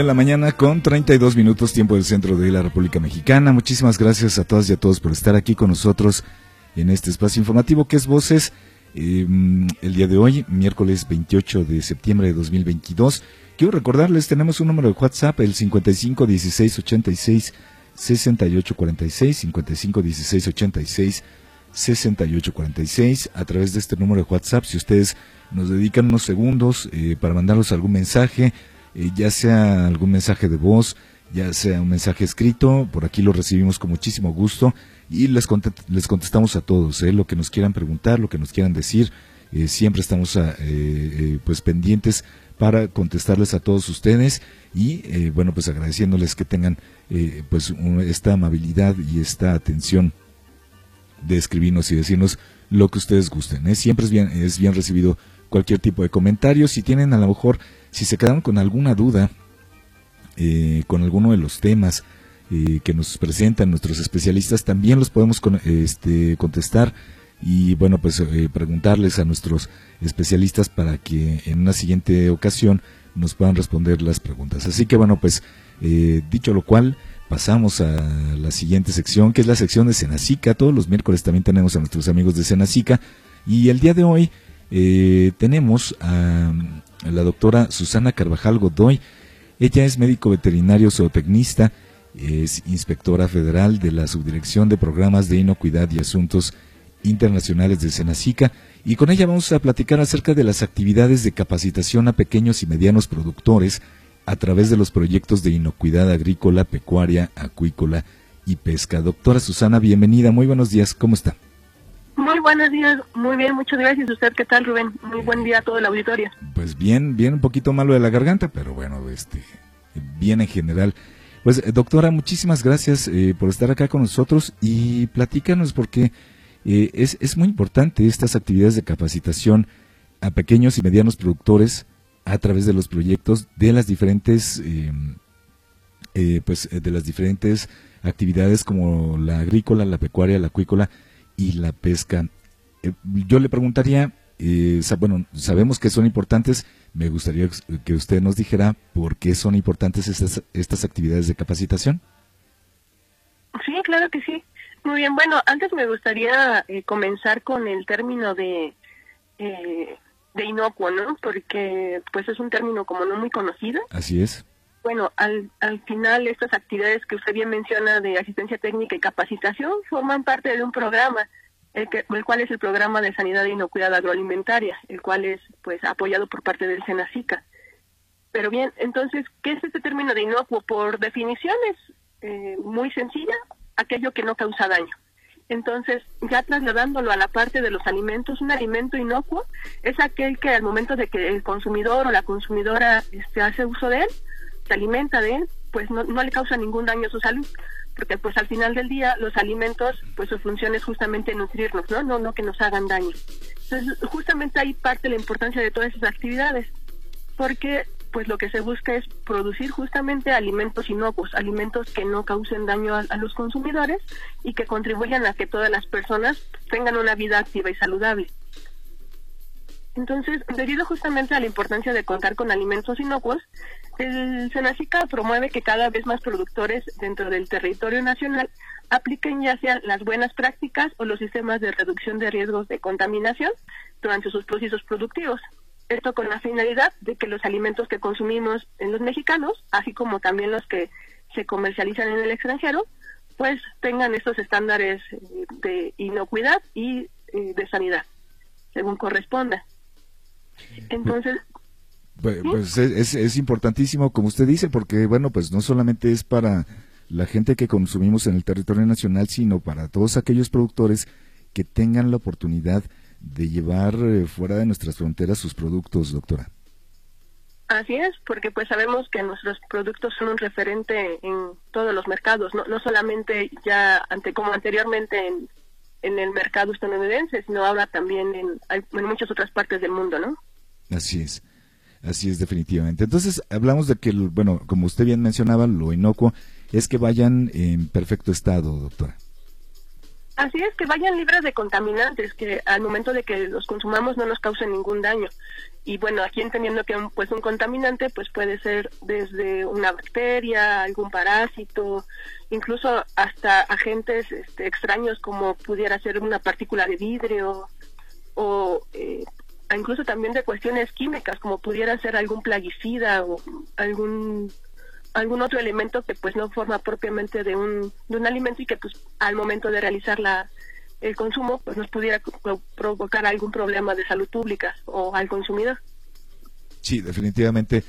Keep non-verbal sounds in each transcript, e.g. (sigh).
La mañana con 32 minutos tiempo del centro de la República Mexicana. Muchísimas gracias a todas y a todos por estar aquí con nosotros en este espacio informativo que es Voces. Em, el día de hoy, miércoles 28 de septiembre de 2022. Quiero recordarles, tenemos un número de WhatsApp, el 55 16 86 68 46, 55 16 86 68 46. A través de este número de WhatsApp, si ustedes nos dedican unos segundos eh, para mandarnos algún mensaje, eh, ya sea algún mensaje de voz, ya sea un mensaje escrito, por aquí lo recibimos con muchísimo gusto y les, les contestamos a todos, eh, lo que nos quieran preguntar, lo que nos quieran decir, eh, siempre estamos a, pues pendientes para contestarles a todos ustedes y bueno pues agradeciéndoles que tengan pues esta amabilidad y esta atención de escribirnos y decirnos lo que ustedes gusten. Siempre es bien, es bien recibido cualquier tipo de comentario. Si tienen a lo mejor si se quedaron con alguna duda, eh, con alguno de los temas eh, que nos presentan nuestros especialistas, también los podemos este, contestar y bueno, pues eh, preguntarles a nuestros especialistas para que en una siguiente ocasión nos puedan responder las preguntas. Así que bueno, pues dicho lo cual, pasamos a la siguiente sección, que es la sección de Senacica. Todos los miércoles también tenemos a nuestros amigos de Senacica y el día de hoy tenemos a la doctora Susana Carvajal Godoy. Ella es médico veterinario zootecnista, es inspectora federal de la Subdirección de Programas de Inocuidad y Asuntos Internacionales de Senacica y con ella vamos a platicar acerca de las actividades de capacitación a pequeños y medianos productores a través de los proyectos de inocuidad agrícola, pecuaria, acuícola y pesca. Doctora Susana, bienvenida, muy buenos días, ¿cómo está? Muy buenos días, muy bien, muchas gracias. ¿Usted qué tal, Rubén? Muy buen día a todo el auditorio. Pues bien, bien, un poquito malo de la garganta, pero bueno, este, bien en general. Pues eh, doctora, muchísimas gracias eh, por estar acá con nosotros y platícanos porque eh, es, es muy importante estas actividades de capacitación a pequeños y medianos productores a través de los proyectos de las diferentes, em, pues de las diferentes actividades como la agrícola, la pecuaria, la acuícola y la pesca. Eh, yo le preguntaría, eh, bueno, sabemos que son importantes, me gustaría que usted nos dijera por qué son importantes estas, estas actividades de capacitación. Sí, claro que sí. Muy bien, bueno, antes me gustaría eh, comenzar con el término de, de inocuo, ¿no? Porque pues es un término como no muy conocido. Así es. Bueno, al, al final estas actividades que usted bien menciona de asistencia técnica y capacitación forman parte de un programa, el, que, el cual es el programa de sanidad e inocuidad agroalimentaria, el cual es pues apoyado por parte del SENACICA. Pero bien, entonces, ¿qué es este término de inocuo? Por definición es eh, muy sencilla, aquello que no causa daño. Entonces, ya trasladándolo a la parte de los alimentos, un alimento inocuo es aquel que al momento de que el consumidor o la consumidora este, hace uso de él, se alimenta de él, pues no, no le causa ningún daño a su salud, porque pues al final del día los alimentos, pues su función es justamente nutrirnos, ¿no? No, no que nos hagan daño. Entonces, justamente ahí parte la importancia de todas esas actividades, porque pues lo que se busca es producir justamente alimentos inocuos, alimentos que no causen daño a, los consumidores y que contribuyan a que todas las personas tengan una vida activa y saludable. Entonces, debido justamente a la importancia de contar con alimentos inocuos, el Senacica promueve que cada vez más productores dentro del territorio nacional apliquen ya sean las buenas prácticas o los sistemas de reducción de riesgos de contaminación durante sus procesos productivos. Esto con la finalidad de que los alimentos que consumimos en los mexicanos, así como también los que se comercializan en el extranjero, pues tengan estos estándares de inocuidad y eh, de sanidad, según corresponda. Entonces, Pues, pues es, es, importantísimo, como usted dice, porque, bueno, pues no solamente es para la gente que consumimos en el territorio nacional, sino para todos aquellos productores que tengan la oportunidad de llevar eh, fuera de nuestras fronteras sus productos, doctora. Así es, porque pues sabemos que nuestros productos son un referente en todos los mercados, no, no solamente ya ante como anteriormente en, en el mercado estadounidense, sino ahora también en, en muchas otras partes del mundo, ¿no? Así es. Así es, definitivamente. Entonces, hablamos de que, bueno, como usted bien mencionaba, lo inocuo es que vayan en perfecto estado, doctora. Así es, que vayan libres de contaminantes, que al momento de que los consumamos no nos causen ningún daño. Y bueno, aquí entendiendo que un, pues un contaminante pues puede ser desde una bacteria, algún parásito, incluso hasta agentes este, extraños como pudiera ser una partícula de vidrio o eh, incluso también de cuestiones químicas como pudiera ser algún plaguicida o algún algún otro elemento que pues no forma propiamente de un, de un alimento y que pues al momento de realizar la, el consumo pues nos pudiera provocar algún problema de salud pública o al consumidor. Sí, definitivamente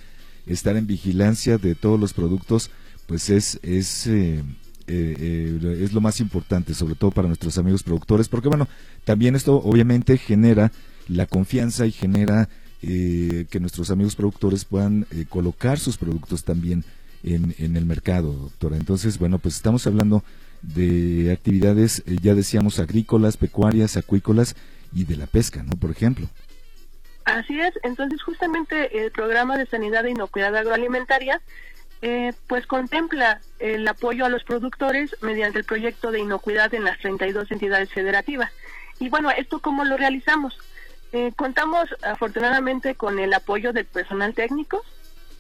estar en vigilancia de todos los productos pues es es eh, eh, eh, es lo más importante sobre todo para nuestros amigos productores porque bueno también esto obviamente genera la confianza y genera que nuestros amigos productores puedan colocar sus productos también en, el mercado, doctora. Entonces, bueno, pues estamos hablando de actividades, eh, ya decíamos, agrícolas, pecuarias, acuícolas y de la pesca, ¿no? Por ejemplo. Así es, entonces justamente el programa de sanidad e inocuidad agroalimentaria eh, pues contempla el apoyo a los productores mediante el proyecto de inocuidad en las 32 entidades federativas. Y bueno, ¿esto cómo lo realizamos? Eh, contamos afortunadamente con el apoyo del personal técnico,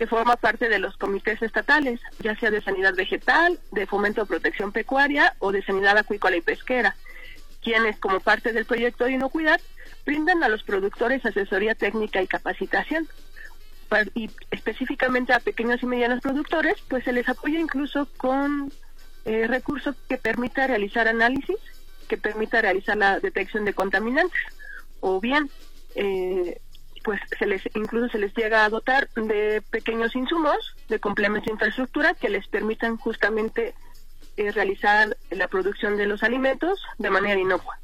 que forma parte de los comités estatales, ya sea de sanidad vegetal, de fomento de protección pecuaria o de sanidad acuícola y pesquera, quienes, como parte del proyecto de inocuidad, brindan a los productores asesoría técnica y capacitación. Y específicamente a pequeños y medianos productores, pues se les apoya incluso con eh, recursos que permita realizar análisis, que permita realizar la detección de contaminantes, o bien eh, pues se les incluso se les llega a dotar de pequeños insumos, de complementos de infraestructura que les permitan justamente eh, realizar la producción de los alimentos de manera inocua.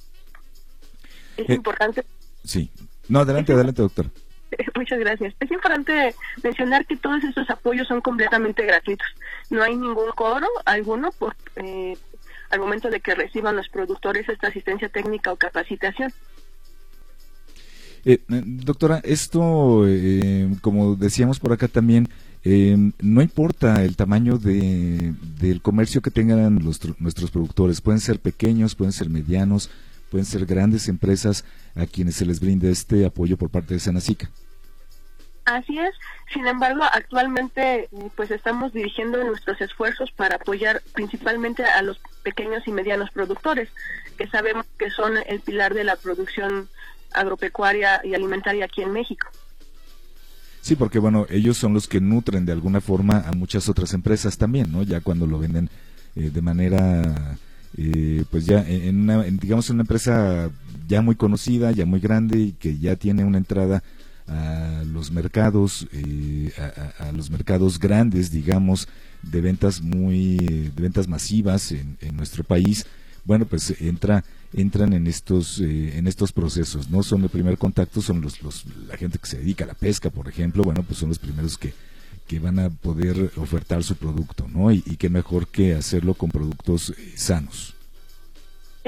Es eh, importante. Sí. No, adelante, adelante, doctor. (laughs) Muchas gracias. Es importante mencionar que todos estos apoyos son completamente gratuitos. No hay ningún cobro alguno por, eh, al momento de que reciban los productores esta asistencia técnica o capacitación. Eh, eh, doctora, esto, eh, como decíamos por acá también, no importa el tamaño de, del comercio que tengan los, nuestros productores, pueden ser pequeños, pueden ser medianos, pueden ser grandes empresas a quienes se les brinde este apoyo por parte de Senacica. Así es. Sin embargo, actualmente pues estamos dirigiendo nuestros esfuerzos para apoyar principalmente a los pequeños y medianos productores, que sabemos que son el pilar de la producción agropecuaria y alimentaria aquí en México. Sí, porque bueno, ellos son los que nutren de alguna forma a muchas otras empresas también, ¿no? Ya cuando lo venden eh, de manera, eh, pues ya en una, digamos, una empresa ya muy conocida, ya muy grande y que ya tiene una entrada a los mercados, eh, a, los mercados grandes, digamos, de ventas muy, de ventas masivas en, en nuestro país, bueno, pues entra entran en estos eh, en estos procesos no son el primer contacto son los, los la gente que se dedica a la pesca por ejemplo bueno pues son los primeros que que van a poder ofertar su producto no y, y qué mejor que hacerlo con productos eh, sanos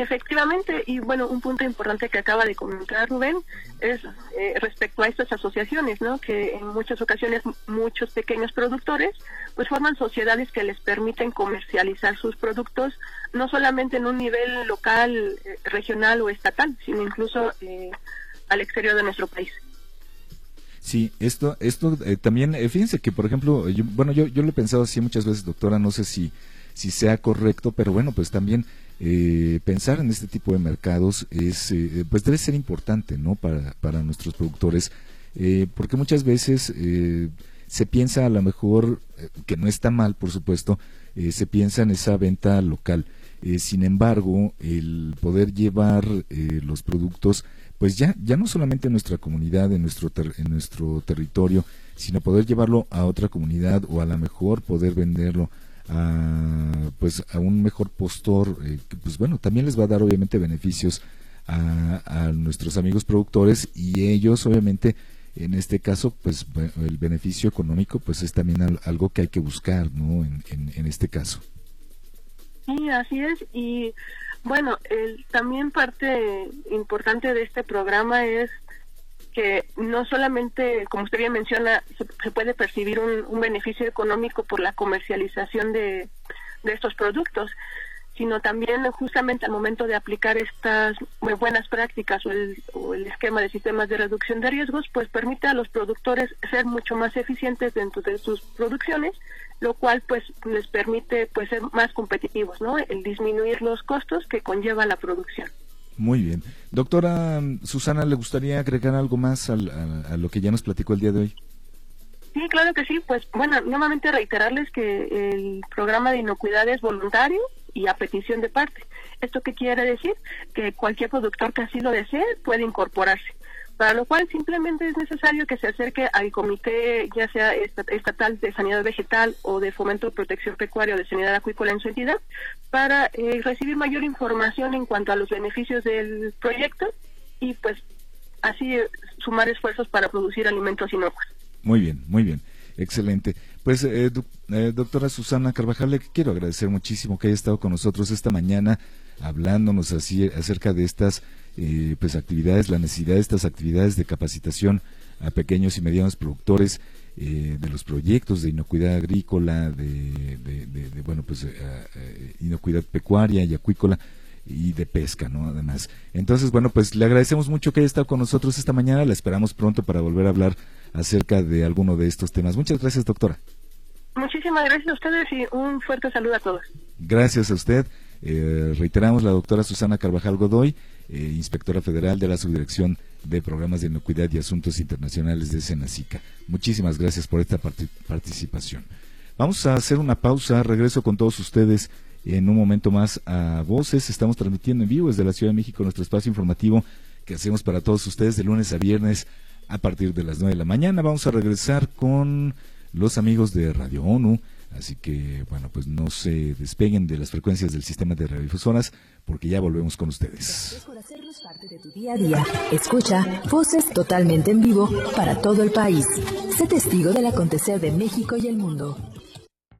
Efectivamente, y bueno, un punto importante que acaba de comentar Rubén es eh, respecto a estas asociaciones, ¿no? Que en muchas ocasiones muchos pequeños productores pues forman sociedades que les permiten comercializar sus productos no solamente en un nivel local, eh, regional o estatal, sino incluso eh, al exterior de nuestro país. Sí, esto, esto también, fíjense que por ejemplo, bueno, yo, yo lo he pensado así muchas veces, doctora, no sé si, si sea correcto, pero bueno, pues también eh, pensar en este tipo de mercados es eh, pues debe ser importante no para, para nuestros productores eh, porque muchas veces se piensa a lo mejor, eh, que no está mal, por supuesto, eh, se piensa en esa venta local. Eh, sin embargo, el poder llevar los productos, pues ya, ya no solamente en nuestra comunidad, en nuestro, en nuestro territorio, sino poder llevarlo a otra comunidad o a lo mejor poder venderlo a, pues, a un mejor postor, que pues bueno, también les va a dar obviamente beneficios a, a nuestros amigos productores y ellos obviamente en este caso, pues el beneficio económico, pues es también algo que hay que buscar, ¿no? En, en, este caso. Sí, así es. Y bueno, el, también parte importante de este programa es que no solamente, como usted bien menciona, se, puede percibir un, beneficio económico por la comercialización de, de estos productos, sino también justamente al momento de aplicar estas muy buenas prácticas o el, esquema de sistemas de reducción de riesgos, pues permite a los productores ser mucho más eficientes dentro de sus producciones, lo cual pues les permite pues ser más competitivos, ¿no? El disminuir los costos que conlleva la producción. Muy bien. Doctora Susana, ¿le gustaría agregar algo más a lo que ya nos platicó el día de hoy? Sí, claro que sí. Pues bueno, nuevamente reiterarles que el programa de inocuidad es voluntario y a petición de parte. ¿Esto qué quiere decir? Que cualquier productor que así lo desee puede incorporarse. Para lo cual simplemente es necesario que se acerque al comité, ya sea estatal de sanidad vegetal o de fomento de protección pecuaria o de sanidad acuícola en su entidad, para eh, recibir mayor información en cuanto a los beneficios del proyecto y pues así sumar esfuerzos para producir alimentos inocuos. Muy bien, muy bien. Excelente. Pues, eh, eh, doctora Susana Carvajal, le quiero agradecer muchísimo que haya estado con nosotros esta mañana hablándonos así acerca de estas eh, pues actividades, la necesidad de estas actividades de capacitación a pequeños y medianos productores, de los proyectos de inocuidad agrícola, de, de bueno, pues inocuidad pecuaria y acuícola y de pesca, ¿no? Además. Entonces, bueno, pues le agradecemos mucho que haya estado con nosotros esta mañana. La esperamos pronto para volver a hablar acerca de alguno de estos temas. Muchas gracias, doctora. Muchísimas gracias a ustedes y un fuerte saludo a todos. Gracias a usted. Eh, reiteramos la doctora Susana Carvajal Godoy, eh, inspectora federal de la Subdirección de Programas de Inocuidad y Asuntos Internacionales de Senacica. Muchísimas gracias por esta participación. Vamos a hacer una pausa, regreso con todos ustedes en un momento más a Voces. Estamos transmitiendo en vivo desde la Ciudad de México nuestro espacio informativo que hacemos para todos ustedes de lunes a viernes a partir de las 9 de la mañana. Vamos a regresar con los amigos de Radio ONU. Así que, bueno, pues no se despeguen de las frecuencias del sistema de radiodifusoras porque ya volvemos con ustedes. Escucha voces totalmente en vivo para todo el país. Sé testigo del acontecer de México y el mundo.